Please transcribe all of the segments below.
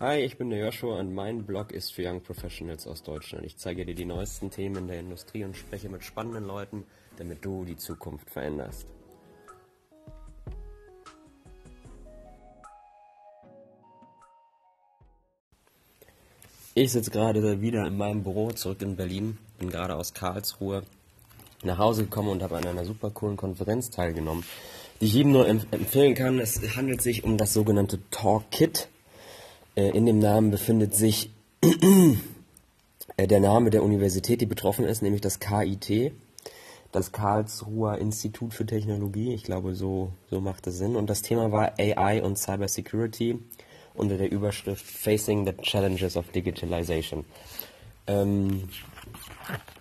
Hi, ich bin der Joshua und mein Blog ist für Young Professionals aus Deutschland. Ich zeige dir die neuesten Themen in der Industrie und spreche mit spannenden Leuten, damit du die Zukunft veränderst. Ich sitze gerade wieder in meinem Büro zurück in Berlin, bin gerade aus Karlsruhe nach Hause gekommen und habe an einer super coolen Konferenz teilgenommen, die ich jedem nur empfehlen kann. Es handelt sich um das sogenannte Talk Kit. Äh, in dem Namen befindet sich äh, der Name der Universität, die betroffen ist, nämlich das KIT, das Karlsruher Institut für Technologie. Ich glaube, so, so macht es Sinn. Und das Thema war AI und Cybersecurity unter der Überschrift Facing the Challenges of Digitalization. Ähm,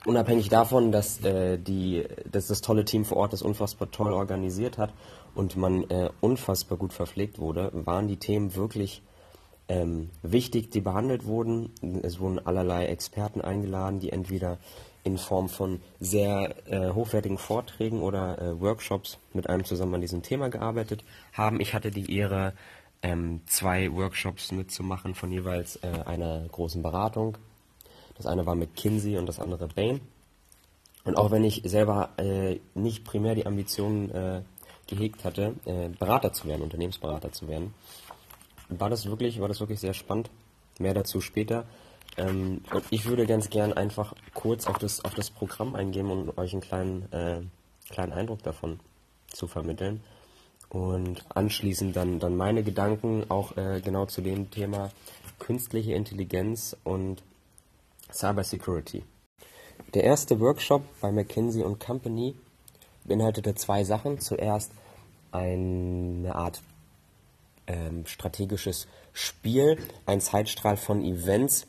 unabhängig davon, dass, äh, die, dass das tolle Team vor Ort das unfassbar toll organisiert hat und man äh, unfassbar gut verpflegt wurde, waren die Themen wirklich ähm, wichtig, die behandelt wurden. Es wurden allerlei Experten eingeladen, die entweder in Form von sehr äh, hochwertigen Vorträgen oder äh, Workshops mit einem zusammen an diesem Thema gearbeitet haben. Ich hatte die Ehre, ähm, zwei Workshops mitzumachen von jeweils äh, einer großen Beratung. Das eine war mit Kinsey und das andere Bain. Und auch wenn ich selber äh, nicht primär die Ambitionen äh, gehegt hatte, äh, Berater zu werden, Unternehmensberater zu werden, war das wirklich, war das wirklich sehr spannend. Mehr dazu später. Ähm, und ich würde ganz gern einfach kurz auf das, auf das Programm eingehen und um euch einen kleinen, äh, kleinen Eindruck davon zu vermitteln. Und anschließend dann, dann meine Gedanken auch äh, genau zu dem Thema künstliche Intelligenz und Cybersecurity. Der erste Workshop bei McKinsey Company beinhaltete zwei Sachen. Zuerst eine Art ähm, strategisches Spiel, ein Zeitstrahl von Events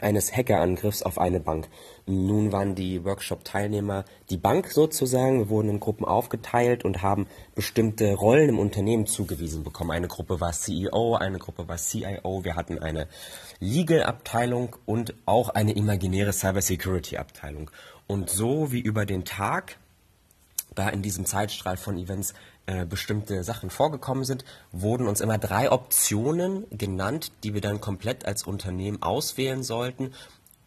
eines Hackerangriffs auf eine Bank. Nun waren die Workshop-Teilnehmer die Bank sozusagen. Wir wurden in Gruppen aufgeteilt und haben bestimmte Rollen im Unternehmen zugewiesen bekommen. Eine Gruppe war CEO, eine Gruppe war CIO. Wir hatten eine Legal-Abteilung und auch eine imaginäre Cybersecurity-Abteilung. Und so wie über den Tag da in diesem Zeitstrahl von Events äh, bestimmte Sachen vorgekommen sind, wurden uns immer drei Optionen genannt, die wir dann komplett als Unternehmen auswählen sollten,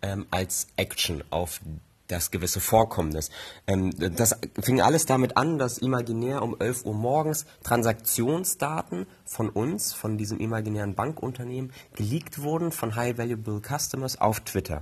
ähm, als Action auf das gewisse Vorkommnis. Ähm, das fing alles damit an, dass imaginär um 11 Uhr morgens Transaktionsdaten von uns, von diesem imaginären Bankunternehmen, geleakt wurden von High Valuable Customers auf Twitter.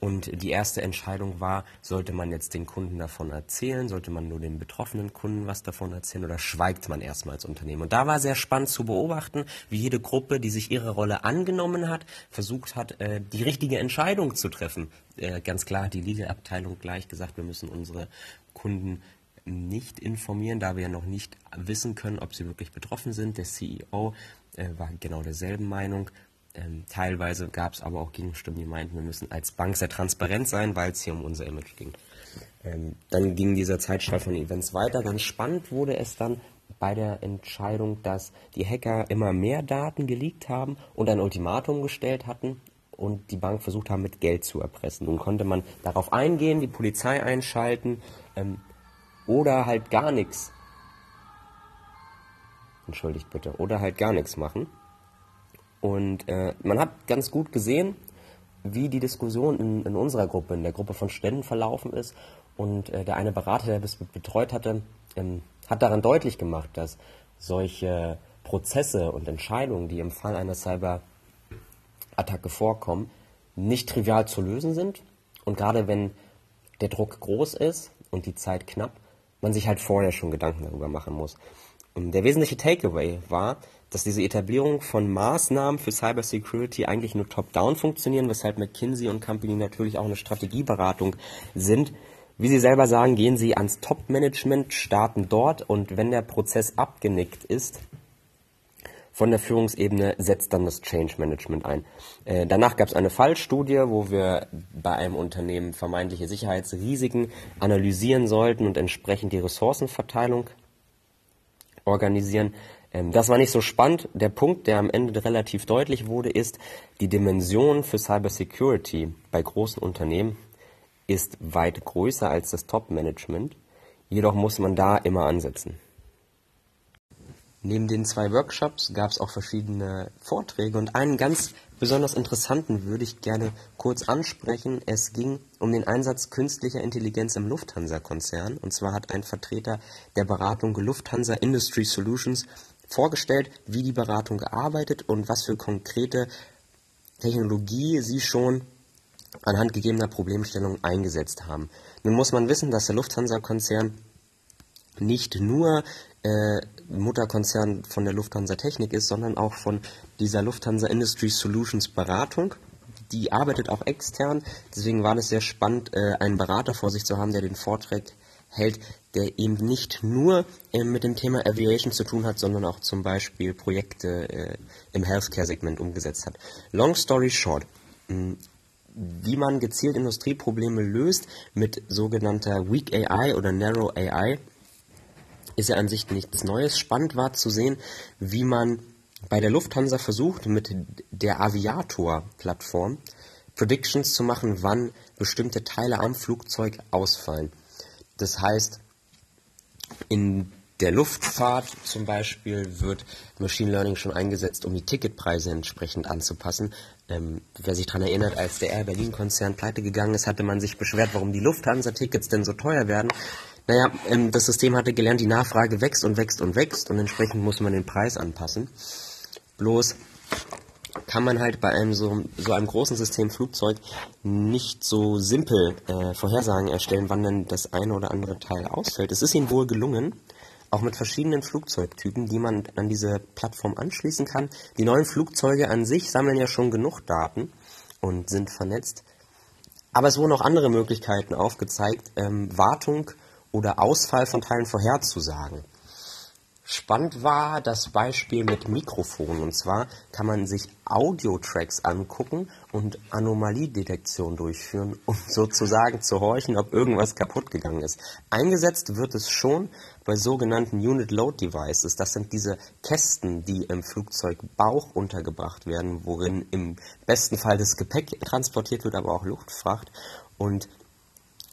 Und die erste Entscheidung war, sollte man jetzt den Kunden davon erzählen, sollte man nur den betroffenen Kunden was davon erzählen oder schweigt man erstmal als Unternehmen. Und da war sehr spannend zu beobachten, wie jede Gruppe, die sich ihre Rolle angenommen hat, versucht hat, äh, die richtige Entscheidung zu treffen. Äh, ganz klar hat die Legal-Abteilung gleich gesagt, wir müssen unsere Kunden nicht informieren, da wir ja noch nicht wissen können, ob sie wirklich betroffen sind. Der CEO äh, war genau derselben Meinung. Ähm, teilweise gab es aber auch Gegenstimmen, die meinten, wir müssen als Bank sehr transparent sein, weil es hier um unser Image ging. Ähm, dann ging dieser Zeitstrahl von Events weiter. Ganz spannend wurde es dann bei der Entscheidung, dass die Hacker immer mehr Daten geleakt haben und ein Ultimatum gestellt hatten und die Bank versucht haben, mit Geld zu erpressen. Nun konnte man darauf eingehen, die Polizei einschalten ähm, oder halt gar nichts. Entschuldigt bitte. Oder halt gar nichts machen. Und äh, man hat ganz gut gesehen, wie die Diskussion in, in, unserer Gruppe, in der Gruppe von Ständen verlaufen ist. Und äh, der eine Berater, der das betreut hatte, ähm, hat daran deutlich gemacht, dass solche Prozesse und Entscheidungen, die im Fall einer Cyberattacke vorkommen, nicht trivial zu lösen sind. Und gerade wenn der Druck groß ist und die Zeit knapp, man sich halt vorher schon Gedanken darüber machen muss. Der wesentliche Takeaway war, dass diese Etablierung von Maßnahmen für Cybersecurity eigentlich nur top-down funktionieren, weshalb McKinsey und Company natürlich auch eine Strategieberatung sind. Wie Sie selber sagen, gehen Sie ans Top-Management, starten dort und wenn der Prozess abgenickt ist, von der Führungsebene setzt dann das Change Management ein. Äh, danach gab es eine Fallstudie, wo wir bei einem Unternehmen vermeintliche Sicherheitsrisiken analysieren sollten und entsprechend die Ressourcenverteilung organisieren. Ähm, das war nicht so spannend. Der Punkt, der am Ende relativ deutlich wurde, ist, die Dimension für Cybersecurity bei großen Unternehmen ist weit größer als das Top-Management. Jedoch muss man da immer ansetzen. Neben den zwei Workshops gab es auch verschiedene Vorträge und einen ganz besonders interessanten würde ich gerne kurz ansprechen. Es ging um den Einsatz künstlicher Intelligenz im Lufthansa-Konzern. Und zwar hat ein Vertreter der Beratung Lufthansa Industry Solutions vorgestellt, wie die Beratung gearbeitet und was für konkrete Technologie sie schon anhand gegebener Problemstellungen eingesetzt haben. Nun muss man wissen, dass der Lufthansa-Konzern nicht nur äh, Mutterkonzern von der Lufthansa Technik ist, sondern auch von dieser Lufthansa Industry Solutions Beratung. Die arbeitet auch extern, deswegen war es sehr spannend, äh, einen Berater vor sich zu haben, der den Vortrag hält, der eben nicht nur äh, mit dem Thema Aviation zu tun hat, sondern auch zum Beispiel Projekte äh, im Healthcare-Segment umgesetzt hat. Long story short, mh, wie man gezielt Industrieprobleme löst mit sogenannter Weak AI oder Narrow AI, ist ja an sich nichts Neues. Spannend war zu sehen, wie man bei der Lufthansa versucht, mit der Aviator-Plattform Predictions zu machen, wann bestimmte Teile am Flugzeug ausfallen. Das heißt, in der Luftfahrt zum Beispiel wird Machine Learning schon eingesetzt, um die Ticketpreise entsprechend anzupassen. Ähm, wer sich daran erinnert, als der Air Berlin-Konzern pleite gegangen ist, hatte man sich beschwert, warum die Lufthansa-Tickets denn so teuer werden. Naja, ähm, das System hatte gelernt, die Nachfrage wächst und wächst und wächst und entsprechend muss man den Preis anpassen. Bloß kann man halt bei einem so, so einem großen System Flugzeug nicht so simpel äh, Vorhersagen erstellen, wann denn das eine oder andere Teil ausfällt. Es ist ihnen wohl gelungen, auch mit verschiedenen Flugzeugtypen, die man an diese Plattform anschließen kann. Die neuen Flugzeuge an sich sammeln ja schon genug Daten und sind vernetzt. Aber es wurden auch andere Möglichkeiten aufgezeigt, ähm, Wartung oder Ausfall von Teilen vorherzusagen. Spannend war das Beispiel mit Mikrofonen. Und zwar kann man sich Audio-Tracks angucken und Anomaliedetektion durchführen, um sozusagen zu horchen, ob irgendwas kaputt gegangen ist. Eingesetzt wird es schon bei sogenannten Unit Load Devices. Das sind diese Kästen, die im Flugzeugbauch untergebracht werden, worin im besten Fall das Gepäck transportiert wird, aber auch Luftfracht. Und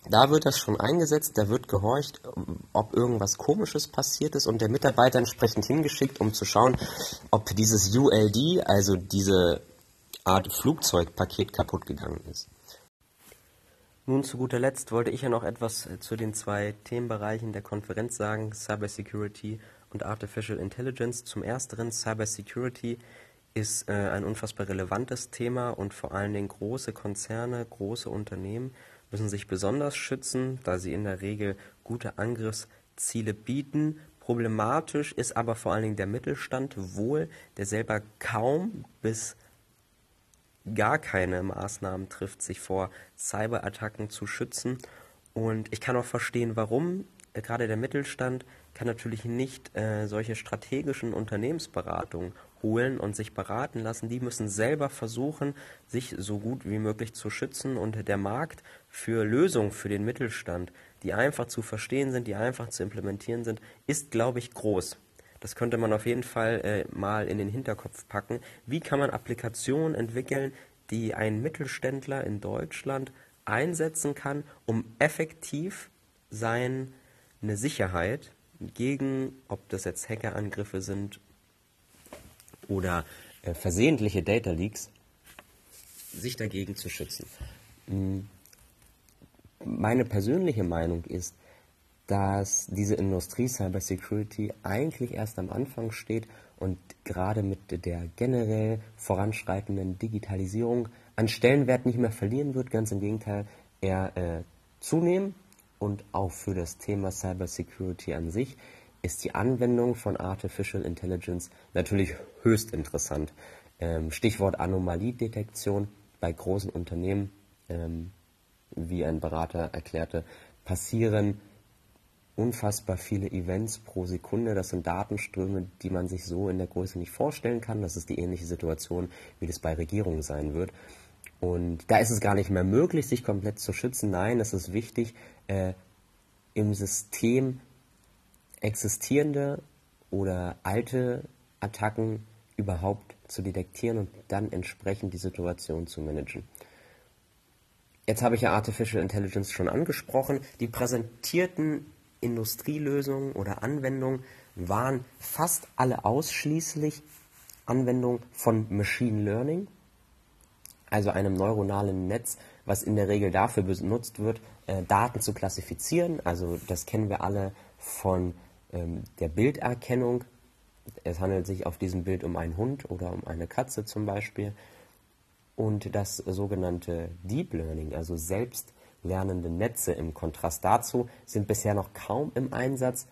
da wird das schon eingesetzt, da wird gehorcht, ob irgendwas Komisches passiert ist und der Mitarbeiter entsprechend hingeschickt, um zu schauen, ob dieses ULD, also diese Art Flugzeugpaket, kaputt gegangen ist. Nun zu guter Letzt wollte ich ja noch etwas äh, zu den zwei Themenbereichen der Konferenz sagen, Cybersecurity und Artificial Intelligence. Zum ersteren, Cybersecurity ist äh, ein unfassbar relevantes Thema und vor allen Dingen große Konzerne, große Unternehmen müssen sich besonders schützen, da sie in der Regel gute Angriffsziele bieten. Problematisch ist aber vor allen Dingen der Mittelstand wohl, der selber kaum bis gar keine Maßnahmen trifft, sich vor Cyberattacken zu schützen. Und ich kann auch verstehen, warum. Gerade der Mittelstand kann natürlich nicht äh, solche strategischen Unternehmensberatungen holen und sich beraten lassen. Die müssen selber versuchen, sich so gut wie möglich zu schützen. Und der Markt für Lösungen für den Mittelstand, die einfach zu verstehen sind, die einfach zu implementieren sind, ist, glaube ich, groß. Das könnte man auf jeden Fall äh, mal in den Hinterkopf packen. Wie kann man Applikationen entwickeln, die ein Mittelständler in Deutschland einsetzen kann, um effektiv seine Sicherheit gegen, ob das jetzt Hackerangriffe sind oder äh, versehentliche Data Leaks, sich dagegen zu schützen. Hm. Meine persönliche Meinung ist, dass diese Industrie Cybersecurity eigentlich erst am Anfang steht und gerade mit der generell voranschreitenden Digitalisierung an Stellenwert nicht mehr verlieren wird, ganz im Gegenteil, eher äh, zunehmen und auch für das Thema Cybersecurity an sich ist die Anwendung von Artificial Intelligence natürlich höchst interessant. Ähm, Stichwort Anomaliedetektion bei großen Unternehmen, ähm, wie ein Berater erklärte, passieren unfassbar viele Events pro Sekunde. Das sind Datenströme, die man sich so in der Größe nicht vorstellen kann. Das ist die ähnliche Situation, wie das bei Regierungen sein wird. Und da ist es gar nicht mehr möglich, sich komplett zu schützen. Nein, es ist wichtig, äh, im System existierende oder alte Attacken überhaupt zu detektieren und dann entsprechend die Situation zu managen. Jetzt habe ich ja Artificial Intelligence schon angesprochen. Die präsentierten Industrielösungen oder Anwendungen waren fast alle ausschließlich Anwendungen von Machine Learning, also einem neuronalen Netz, was in der Regel dafür benutzt wird, äh, Daten zu klassifizieren. Also das kennen wir alle von ähm, der Bilderkennung. Es handelt sich auf diesem Bild um einen Hund oder um eine Katze zum Beispiel. Und das sogenannte Deep Learning, also selbstlernende Netze im Kontrast dazu, sind bisher noch kaum im Einsatz.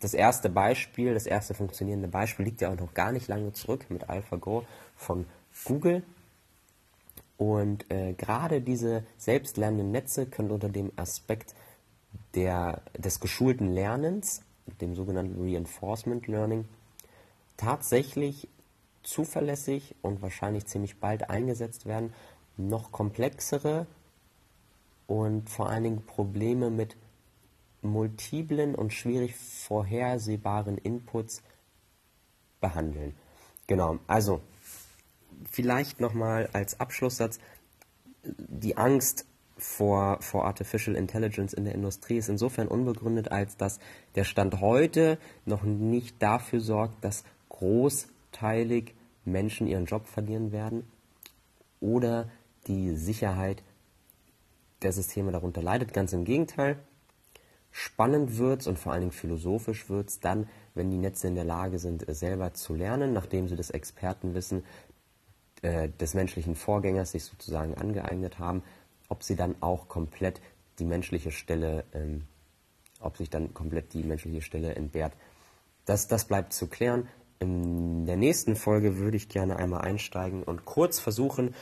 Das erste Beispiel, das erste funktionierende Beispiel liegt ja auch noch gar nicht lange zurück mit AlphaGo von Google. Und äh, gerade diese selbstlernenden Netze können unter dem Aspekt der, des geschulten Lernens, dem sogenannten Reinforcement Learning, tatsächlich zuverlässig und wahrscheinlich ziemlich bald eingesetzt werden, noch komplexere und vor allen Dingen Probleme mit multiplen und schwierig vorhersehbaren Inputs behandeln. Genau, also vielleicht nochmal als Abschlusssatz, die Angst vor, vor Artificial Intelligence in der Industrie ist insofern unbegründet, als dass der Stand heute noch nicht dafür sorgt, dass großteilig Menschen ihren Job verlieren werden oder die Sicherheit der Systeme darunter leidet. Ganz im Gegenteil. Spannend wird es und vor allen Dingen philosophisch es dann, wenn die Netze in der Lage sind, selber zu lernen, nachdem sie das Expertenwissen äh, des menschlichen Vorgängers sich sozusagen angeeignet haben, ob sie dann auch komplett die menschliche Stelle, ähm, ob sich dann komplett die menschliche Stelle entbehrt. Das, das bleibt zu klären. In der nächsten Folge würde ich gerne einmal einsteigen und kurz versuchen,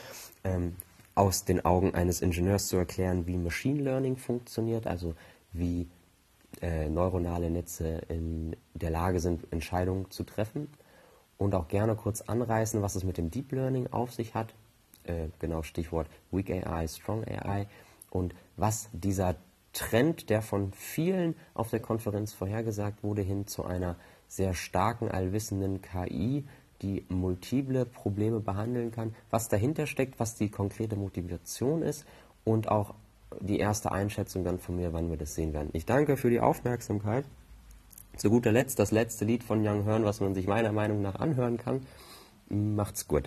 ähm, aus den Augen eines Ingenieurs zu erklären, wie Machine Learning funktioniert, also wie äh, neuronale Netze in der Lage sind, Entscheidungen zu treffen. Und auch gerne kurz anreißen, was es mit dem Deep Learning auf sich hat. Äh, genau Stichwort Weak AI, Strong AI. Und was dieser Trend, der von vielen auf der Konferenz vorhergesagt wurde, hin zu einer sehr starken, allwissenden KI, die multiple Probleme behandeln kann, was dahinter steckt, was die konkrete Motivation ist und auch die erste Einschätzung dann von mir, wann wir das sehen werden. Ich danke für die Aufmerksamkeit. Zu guter Letzt das letzte Lied von Young Hearn, was man sich meiner Meinung nach anhören kann. Macht's gut.